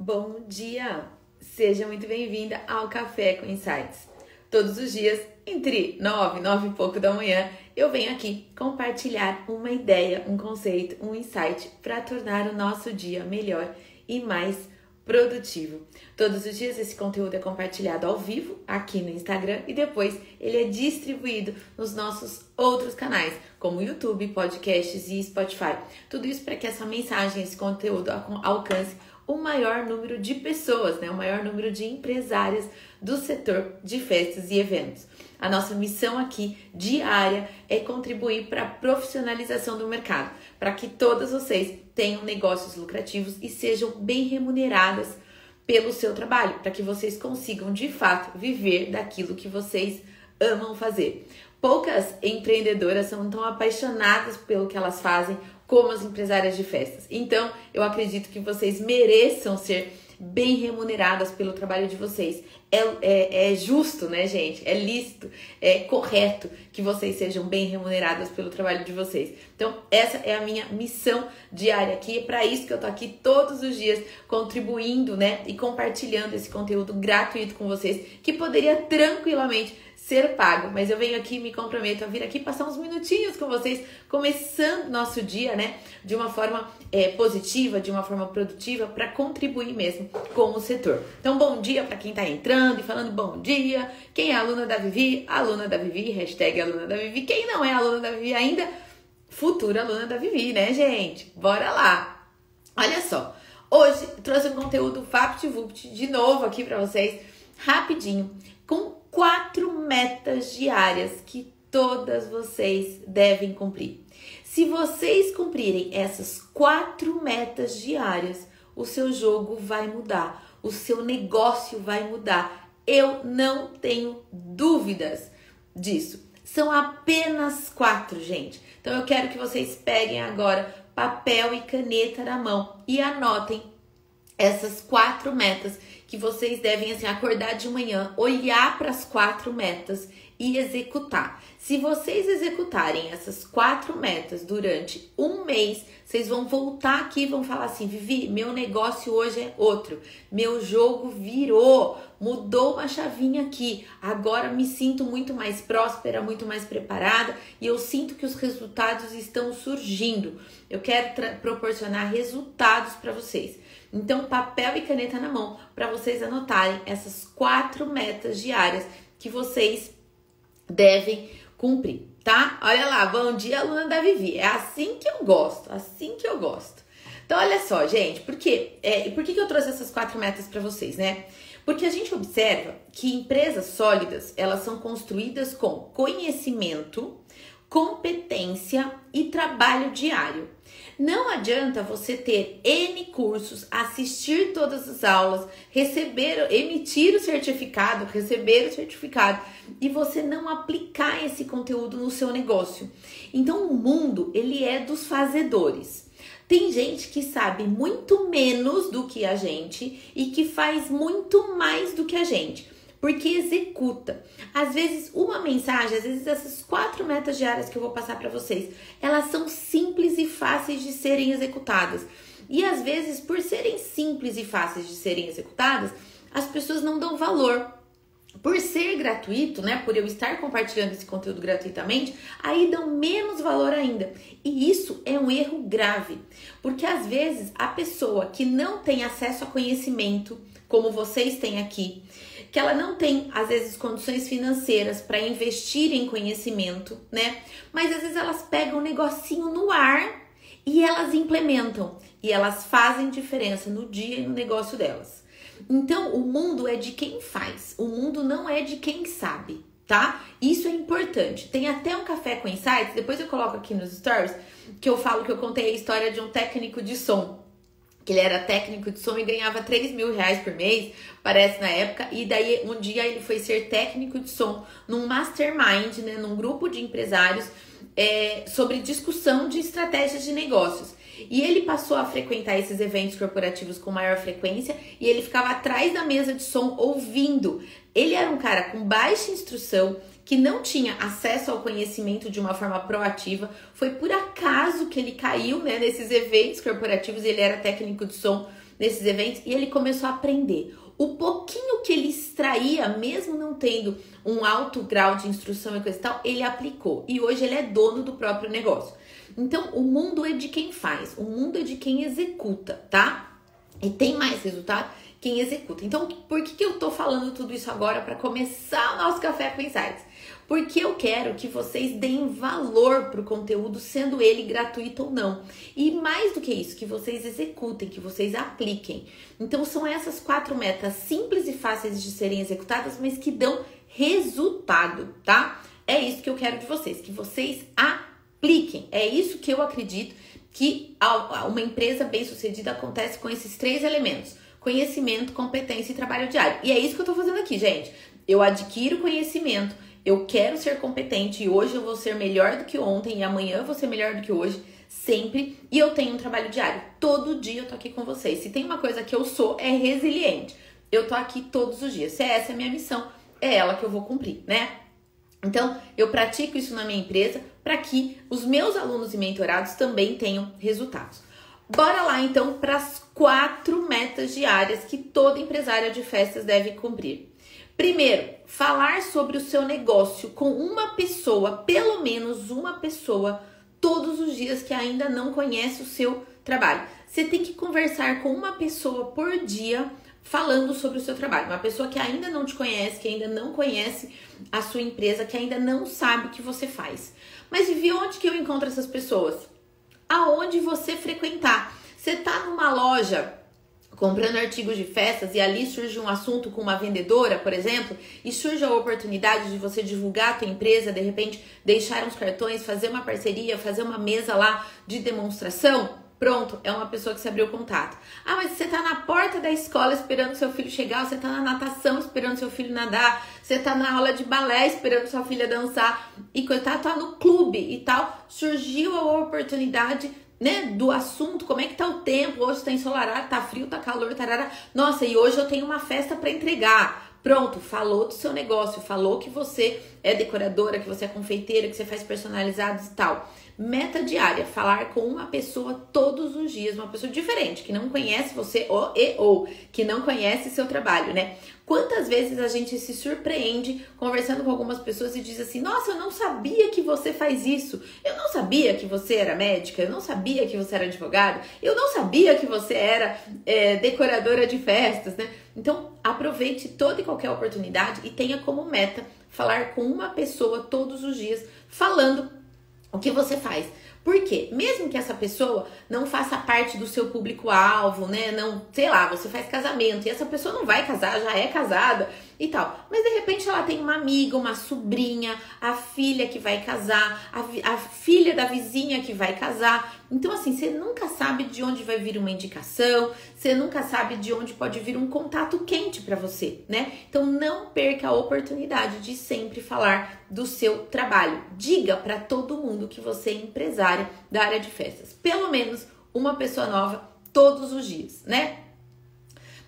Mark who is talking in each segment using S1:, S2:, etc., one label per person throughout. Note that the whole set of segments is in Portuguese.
S1: Bom dia! Seja muito bem-vinda ao Café com Insights. Todos os dias, entre 9 e 9 e pouco da manhã, eu venho aqui compartilhar uma ideia, um conceito, um insight para tornar o nosso dia melhor e mais produtivo. Todos os dias esse conteúdo é compartilhado ao vivo aqui no Instagram e depois ele é distribuído nos nossos outros canais, como YouTube, podcasts e Spotify. Tudo isso para que essa mensagem, esse conteúdo alcance o maior número de pessoas, né? o maior número de empresárias do setor de festas e eventos. A nossa missão aqui diária é contribuir para a profissionalização do mercado, para que todas vocês tenham negócios lucrativos e sejam bem remuneradas pelo seu trabalho, para que vocês consigam de fato viver daquilo que vocês amam fazer. Poucas empreendedoras são tão apaixonadas pelo que elas fazem como as empresárias de festas. Então, eu acredito que vocês mereçam ser bem remuneradas pelo trabalho de vocês. É, é, é, justo, né, gente? É lícito, é correto que vocês sejam bem remuneradas pelo trabalho de vocês. Então, essa é a minha missão diária aqui. É para isso que eu tô aqui todos os dias contribuindo, né, e compartilhando esse conteúdo gratuito com vocês, que poderia tranquilamente ser pago. Mas eu venho aqui me comprometo a vir aqui passar uns minutinhos com vocês, começando nosso dia, né? De uma forma é, positiva, de uma forma produtiva, para contribuir mesmo com o setor. Então, bom dia para quem está entrando e falando bom dia. Quem é aluna da Vivi? Aluna da Vivi, hashtag aluna da Vivi. Quem não é aluna da Vivi ainda? Futura aluna da Vivi, né, gente? Bora lá! Olha só, hoje trouxe um conteúdo VaptVupt de novo aqui para vocês, rapidinho, com quatro metas diárias que todas vocês devem cumprir. Se vocês cumprirem essas quatro metas diárias, o seu jogo vai mudar, o seu negócio vai mudar. Eu não tenho dúvidas disso. São apenas quatro, gente. Então eu quero que vocês peguem agora papel e caneta na mão e anotem essas quatro metas que vocês devem assim acordar de manhã, olhar para as quatro metas e executar. Se vocês executarem essas quatro metas durante um mês, vocês vão voltar aqui e vão falar assim: Vivi, meu negócio hoje é outro, meu jogo virou, mudou uma chavinha aqui. Agora me sinto muito mais próspera, muito mais preparada e eu sinto que os resultados estão surgindo. Eu quero proporcionar resultados para vocês. Então, papel e caneta na mão para vocês anotarem essas quatro metas diárias que vocês devem cumprir, tá? Olha lá, bom dia, aluna da Vivi. É assim que eu gosto, assim que eu gosto. Então, olha só, gente, por quê? É, por que, que eu trouxe essas quatro metas para vocês, né? Porque a gente observa que empresas sólidas, elas são construídas com conhecimento, competência e trabalho diário. Não adianta você ter N cursos, assistir todas as aulas, receber, emitir o certificado, receber o certificado e você não aplicar esse conteúdo no seu negócio. Então o mundo, ele é dos fazedores. Tem gente que sabe muito menos do que a gente e que faz muito mais do que a gente porque executa. Às vezes, uma mensagem, às vezes essas quatro metas diárias que eu vou passar para vocês, elas são simples e fáceis de serem executadas. E às vezes, por serem simples e fáceis de serem executadas, as pessoas não dão valor. Por ser gratuito, né, por eu estar compartilhando esse conteúdo gratuitamente, aí dão menos valor ainda. E isso é um erro grave, porque às vezes a pessoa que não tem acesso a conhecimento, como vocês têm aqui, que ela não tem, às vezes, condições financeiras para investir em conhecimento, né? Mas às vezes elas pegam um negocinho no ar e elas implementam e elas fazem diferença no dia e no negócio delas. Então, o mundo é de quem faz, o mundo não é de quem sabe, tá? Isso é importante. Tem até um café com insights, depois eu coloco aqui nos stories, que eu falo que eu contei a história de um técnico de som que ele era técnico de som e ganhava 3 mil reais por mês, parece na época, e daí um dia ele foi ser técnico de som num mastermind, né, num grupo de empresários é, sobre discussão de estratégias de negócios. E ele passou a frequentar esses eventos corporativos com maior frequência e ele ficava atrás da mesa de som ouvindo. Ele era um cara com baixa instrução, que não tinha acesso ao conhecimento de uma forma proativa. Foi por acaso que ele caiu né, nesses eventos corporativos, ele era técnico de som nesses eventos e ele começou a aprender. O pouquinho que ele extraía, mesmo não tendo um alto grau de instrução e coisa e tal, ele aplicou. E hoje ele é dono do próprio negócio. Então, o mundo é de quem faz, o mundo é de quem executa, tá? E tem mais resultado quem executa. Então, por que, que eu tô falando tudo isso agora para começar o nosso Café com Insights? Porque eu quero que vocês deem valor pro conteúdo, sendo ele gratuito ou não. E mais do que isso, que vocês executem, que vocês apliquem. Então, são essas quatro metas simples e fáceis de serem executadas, mas que dão resultado, tá? É isso que eu quero de vocês, que vocês apliquem. É isso que eu acredito que uma empresa bem-sucedida acontece com esses três elementos conhecimento, competência e trabalho diário. E é isso que eu tô fazendo aqui, gente. Eu adquiro conhecimento, eu quero ser competente e hoje eu vou ser melhor do que ontem e amanhã eu vou ser melhor do que hoje, sempre. E eu tenho um trabalho diário. Todo dia eu tô aqui com vocês. Se tem uma coisa que eu sou, é resiliente. Eu tô aqui todos os dias. Se essa é a minha missão, é ela que eu vou cumprir, né? Então, eu pratico isso na minha empresa para que os meus alunos e mentorados também tenham resultados. Bora lá então para as quatro metas diárias que toda empresária de festas deve cumprir. Primeiro, falar sobre o seu negócio com uma pessoa, pelo menos uma pessoa, todos os dias que ainda não conhece o seu trabalho. Você tem que conversar com uma pessoa por dia falando sobre o seu trabalho. Uma pessoa que ainda não te conhece, que ainda não conhece a sua empresa, que ainda não sabe o que você faz. Mas e onde que eu encontro essas pessoas? Aonde você frequentar. Você tá numa loja comprando artigos de festas e ali surge um assunto com uma vendedora, por exemplo, e surge a oportunidade de você divulgar a tua empresa, de repente deixar uns cartões, fazer uma parceria, fazer uma mesa lá de demonstração, Pronto, é uma pessoa que se abriu contato. Ah, mas você tá na porta da escola esperando seu filho chegar, você tá na natação esperando seu filho nadar, você tá na aula de balé esperando sua filha dançar e coitado, tá no clube e tal. Surgiu a oportunidade, né, do assunto, como é que tá o tempo? Hoje tá ensolarado, tá frio, tá calor, tarara. Nossa, e hoje eu tenho uma festa para entregar. Pronto, falou do seu negócio, falou que você é decoradora, que você é confeiteira, que você faz personalizados e tal. Meta diária, falar com uma pessoa todos os dias, uma pessoa diferente, que não conhece você ou, e, ou que não conhece seu trabalho, né? Quantas vezes a gente se surpreende conversando com algumas pessoas e diz assim: Nossa, eu não sabia que você faz isso. Eu não sabia que você era médica. Eu não sabia que você era advogado. Eu não sabia que você era é, decoradora de festas, né? Então, aproveite toda e qualquer oportunidade e tenha como meta falar com uma pessoa todos os dias, falando o que você faz? Porque mesmo que essa pessoa não faça parte do seu público-alvo, né? Não, sei lá, você faz casamento e essa pessoa não vai casar, já é casada e tal. Mas de repente ela tem uma amiga, uma sobrinha, a filha que vai casar, a, a filha da vizinha que vai casar. Então, assim, você nunca sabe de onde vai vir uma indicação, você nunca sabe de onde pode vir um contato quente para você, né? Então, não perca a oportunidade de sempre falar do seu trabalho. Diga para todo mundo que você é empresária da área de festas. Pelo menos uma pessoa nova todos os dias, né?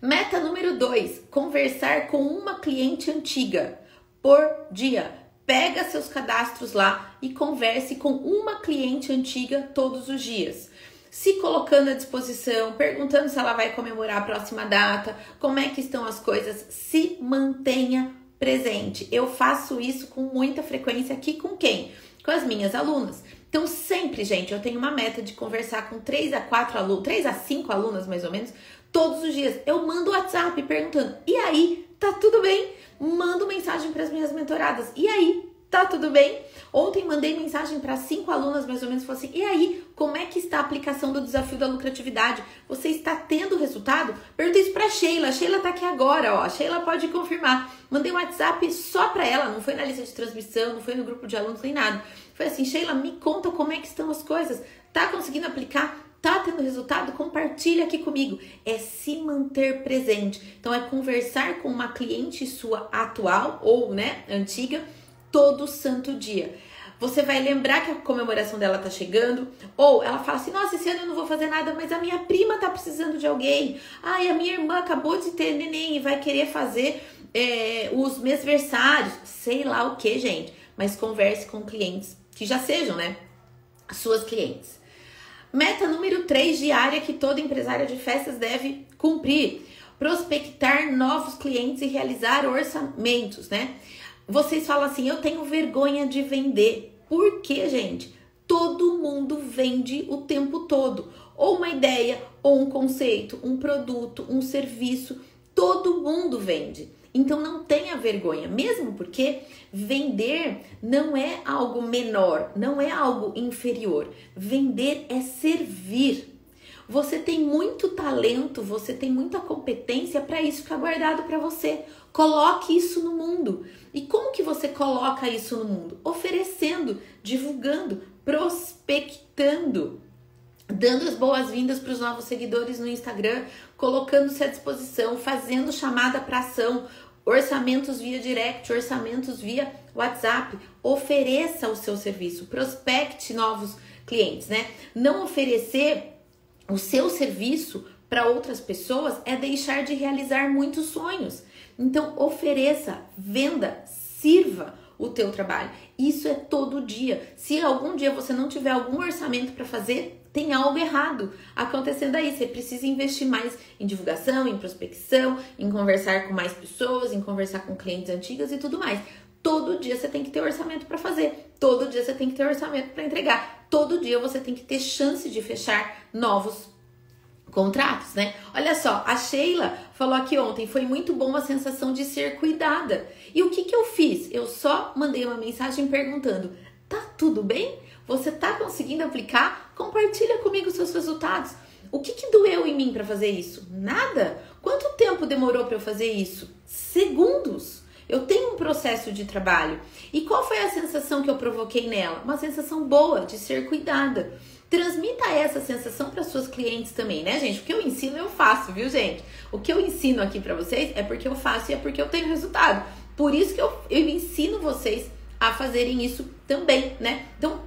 S1: Meta número 2: conversar com uma cliente antiga por dia. Pega seus cadastros lá e converse com uma cliente antiga todos os dias. Se colocando à disposição, perguntando se ela vai comemorar a próxima data, como é que estão as coisas, se mantenha presente. Eu faço isso com muita frequência aqui com quem? Com as minhas alunas. Então, sempre, gente, eu tenho uma meta de conversar com 3 a 4 alunos, 3 a 5 alunas mais ou menos, todos os dias. Eu mando WhatsApp perguntando: "E aí, tá tudo bem?" Mando mensagem para as minhas mentoradas: "E aí, tá tudo bem?" Ontem mandei mensagem para cinco alunas mais ou menos, falei assim: "E aí, como é que está a aplicação do desafio da lucratividade? Você está tendo resultado?" Perguntei isso para Sheila. Sheila tá aqui agora, ó. Sheila pode confirmar. Mandei um WhatsApp só para ela, não foi na lista de transmissão, não foi no grupo de alunos nem nada. Foi assim: "Sheila, me conta como é que estão as coisas. Tá conseguindo aplicar? Tá tendo resultado? Compartilha aqui comigo. É se manter presente. Então é conversar com uma cliente sua atual ou, né, antiga todo santo dia. Você vai lembrar que a comemoração dela tá chegando, ou ela fala assim: "Nossa, esse ano eu não vou fazer nada, mas a minha prima tá precisando de alguém. Ai, a minha irmã acabou de ter neném e vai querer fazer é, os mesversários, sei lá o que, gente. Mas converse com clientes que já sejam, né, suas clientes. Meta número 3 diária que todo empresário de festas deve cumprir: prospectar novos clientes e realizar orçamentos, né? Vocês falam assim: "Eu tenho vergonha de vender". Por quê, gente? Todo mundo vende o tempo todo, ou uma ideia, ou um conceito, um produto, um serviço, todo mundo vende. Então não tenha vergonha, mesmo porque vender não é algo menor, não é algo inferior. Vender é servir. Você tem muito talento, você tem muita competência para isso ficar guardado para você. Coloque isso no mundo. E como que você coloca isso no mundo? Oferecendo, divulgando, prospectando dando as boas-vindas para os novos seguidores no Instagram, colocando-se à disposição, fazendo chamada para ação, orçamentos via direct, orçamentos via WhatsApp. Ofereça o seu serviço, prospecte novos clientes, né? Não oferecer o seu serviço para outras pessoas é deixar de realizar muitos sonhos. Então, ofereça, venda, sirva o teu trabalho. Isso é todo dia. Se algum dia você não tiver algum orçamento para fazer, tem algo errado acontecendo aí. Você precisa investir mais em divulgação, em prospecção, em conversar com mais pessoas, em conversar com clientes antigos e tudo mais. Todo dia você tem que ter orçamento para fazer. Todo dia você tem que ter orçamento para entregar. Todo dia você tem que ter chance de fechar novos contratos, né? Olha só, a Sheila falou aqui ontem, foi muito bom a sensação de ser cuidada. E o que que eu fiz? Eu só mandei uma mensagem perguntando: "Tá tudo bem?" Você está conseguindo aplicar? Compartilha comigo seus resultados. O que, que doeu em mim para fazer isso? Nada. Quanto tempo demorou para eu fazer isso? Segundos. Eu tenho um processo de trabalho. E qual foi a sensação que eu provoquei nela? Uma sensação boa de ser cuidada. Transmita essa sensação para suas clientes também, né, gente? O que eu ensino, eu faço, viu, gente? O que eu ensino aqui para vocês é porque eu faço e é porque eu tenho resultado. Por isso que eu, eu ensino vocês a fazerem isso também, né? Então,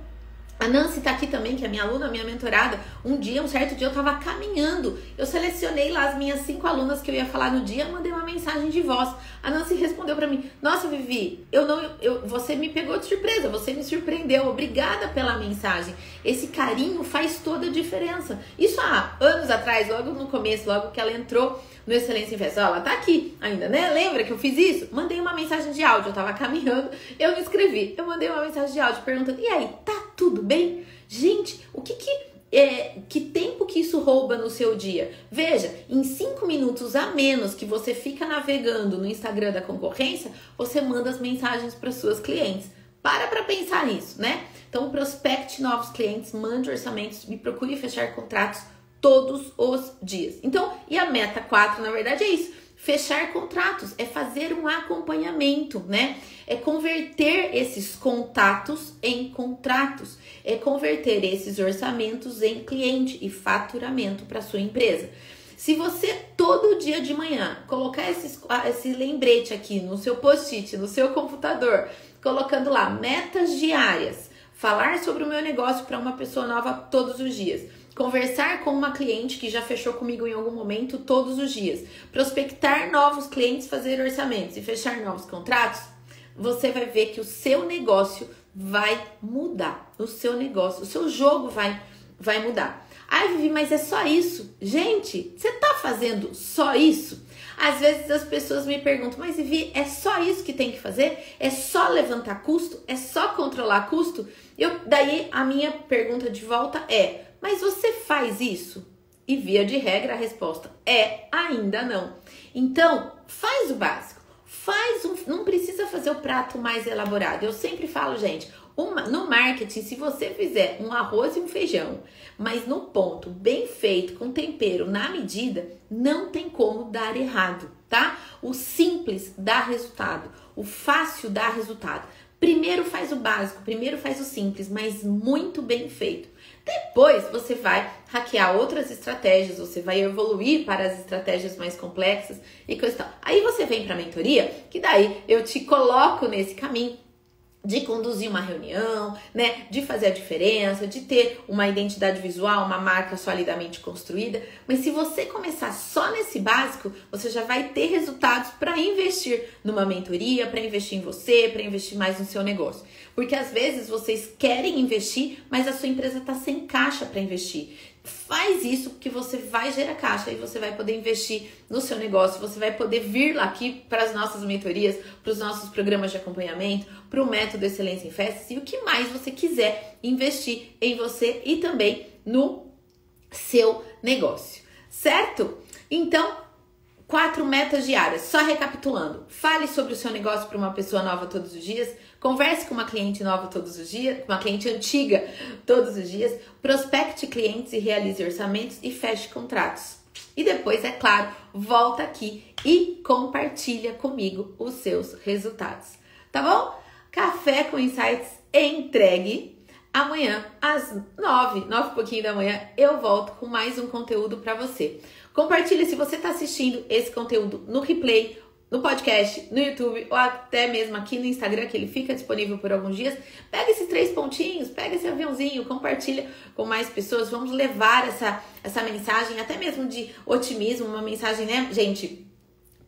S1: a Nancy tá aqui também, que é minha aluna, minha mentorada. Um dia, um certo dia, eu tava caminhando. Eu selecionei lá as minhas cinco alunas que eu ia falar no dia, mandei uma mensagem de voz. A Nancy respondeu para mim: Nossa, Vivi, eu não, eu, você me pegou de surpresa, você me surpreendeu. Obrigada pela mensagem. Esse carinho faz toda a diferença. Isso há anos atrás, logo no começo, logo que ela entrou no Excelência em Festa. Ó, ela tá aqui ainda, né? Lembra que eu fiz isso? Mandei uma mensagem de áudio, eu tava caminhando, eu me inscrevi. Eu mandei uma mensagem de áudio perguntando: e aí, tá tudo bem? Gente, o que que. É, que tempo que isso rouba no seu dia? Veja, em cinco minutos a menos que você fica navegando no Instagram da concorrência, você manda as mensagens para suas clientes. Para para pensar nisso, né? Então, prospecte novos clientes, mande orçamentos e procure fechar contratos todos os dias. Então, e a meta 4, na verdade, é isso. Fechar contratos é fazer um acompanhamento, né? É converter esses contatos em contratos, é converter esses orçamentos em cliente e faturamento para sua empresa. Se você todo dia de manhã colocar esses, esse lembrete aqui no seu post-it, no seu computador, colocando lá metas diárias, falar sobre o meu negócio para uma pessoa nova todos os dias conversar com uma cliente que já fechou comigo em algum momento todos os dias, prospectar novos clientes, fazer orçamentos e fechar novos contratos, você vai ver que o seu negócio vai mudar. O seu negócio, o seu jogo vai vai mudar. Ai, Vivi, mas é só isso? Gente, você tá fazendo só isso? Às vezes as pessoas me perguntam, mas Vivi, é só isso que tem que fazer? É só levantar custo? É só controlar custo? Eu, daí a minha pergunta de volta é: mas você faz isso? E via de regra a resposta é ainda não. Então, faz o básico. Faz um, não precisa fazer o prato mais elaborado. Eu sempre falo, gente, uma, no marketing, se você fizer um arroz e um feijão, mas no ponto, bem feito, com tempero na medida, não tem como dar errado, tá? O simples dá resultado, o fácil dá resultado. Primeiro faz o básico, primeiro faz o simples, mas muito bem feito. Depois você vai hackear outras estratégias, você vai evoluir para as estratégias mais complexas e coisa tal. Aí você vem para a mentoria, que daí eu te coloco nesse caminho de conduzir uma reunião, né, de fazer a diferença, de ter uma identidade visual, uma marca solidamente construída. Mas se você começar só nesse básico, você já vai ter resultados para investir numa mentoria, para investir em você, para investir mais no seu negócio. Porque às vezes vocês querem investir, mas a sua empresa está sem caixa para investir. Faz isso que você vai gerar caixa e você vai poder investir no seu negócio, você vai poder vir aqui para as nossas mentorias, para os nossos programas de acompanhamento, para o método Excelência em Festas e o que mais você quiser investir em você e também no seu negócio, certo? Então, quatro metas diárias, só recapitulando. Fale sobre o seu negócio para uma pessoa nova todos os dias Converse com uma cliente nova todos os dias, com uma cliente antiga todos os dias. Prospecte clientes e realize orçamentos e feche contratos. E depois, é claro, volta aqui e compartilha comigo os seus resultados. Tá bom? Café com Insights entregue. Amanhã, às nove, nove e pouquinho da manhã, eu volto com mais um conteúdo para você. Compartilhe se você está assistindo esse conteúdo no replay no podcast, no YouTube ou até mesmo aqui no Instagram, que ele fica disponível por alguns dias. Pega esses três pontinhos, pega esse aviãozinho, compartilha com mais pessoas. Vamos levar essa, essa mensagem, até mesmo de otimismo, uma mensagem, né, gente?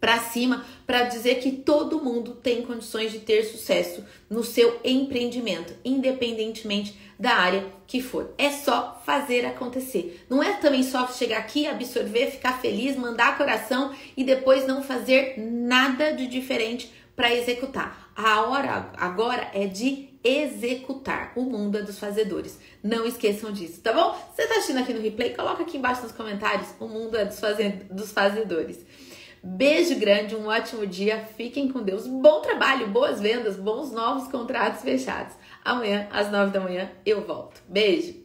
S1: Para cima para dizer que todo mundo tem condições de ter sucesso no seu empreendimento, independentemente da área que for. É só fazer acontecer. Não é também só chegar aqui, absorver, ficar feliz, mandar coração e depois não fazer nada de diferente para executar. A hora agora é de executar. O mundo é dos fazedores. Não esqueçam disso, tá bom? Você tá assistindo aqui no replay? Coloca aqui embaixo nos comentários. O mundo é dos, dos fazedores. Beijo grande, um ótimo dia, fiquem com Deus, bom trabalho, boas vendas, bons novos contratos fechados. Amanhã, às nove da manhã, eu volto. Beijo!